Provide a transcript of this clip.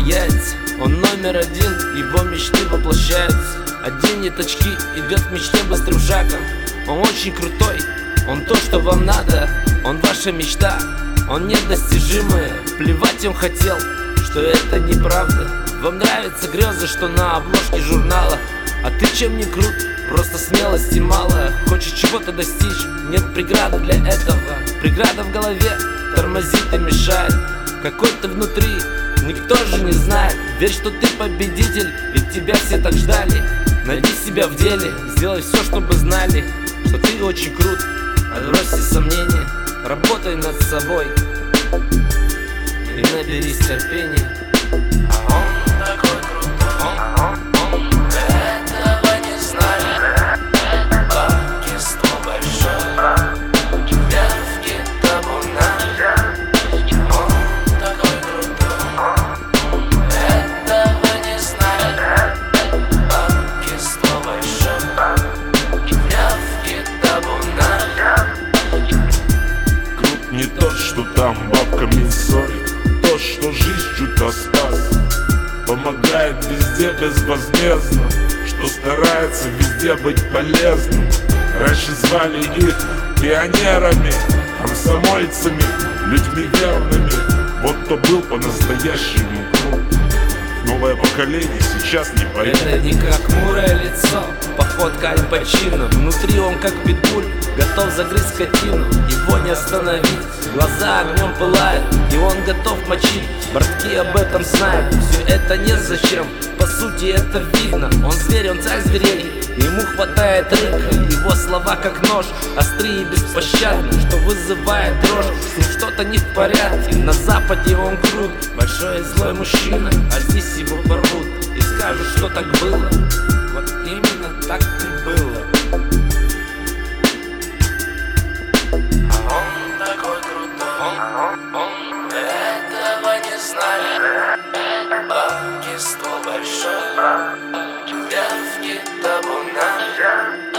яйца. Он номер один, его мечты воплощаются. Оденет очки, идет к мечте быстрым шагом. Он очень крутой, он то, что вам надо. Он ваша мечта, он недостижимый. Плевать он хотел, что это неправда. Вам нравятся грезы, что на обложке журнала. А ты чем не крут, просто смелости мало. Хочешь чего-то достичь, нет преграды для этого. Преграда в голове тормозит и мешает. Какой ты внутри, никто же не знает Верь, что ты победитель, ведь тебя все так ждали. Найди себя в деле, сделай все, чтобы знали Что ты очень крут, отбросьте сомнения Работай над собой и наберись терпения не тот, что там бабками ссорит Тот, что жизнь чуть-то спас Помогает везде безвозмездно. Что старается везде быть полезным. Раньше звали их пионерами Комсомольцами, людьми верными. Вот кто был по-настоящему крут Новое поколение сейчас не поймет Это не как мурое лицо, походка Аль Пачино. Внутри он как питбуль, готов загрызть скотину Его не остановить, глаза огнем пылают И он готов мочить, бортки об этом знают Все это не зачем, по сути это видно Он зверь, он царь зверей, ему хватает рыка Его слова как нож, острые и беспощадны Что вызывает дрожь, с что-то не в порядке На западе он крут, большой и злой мужчина А здесь его порвут. И скажут, что так было нами Банки, стол большой. Давки табуна.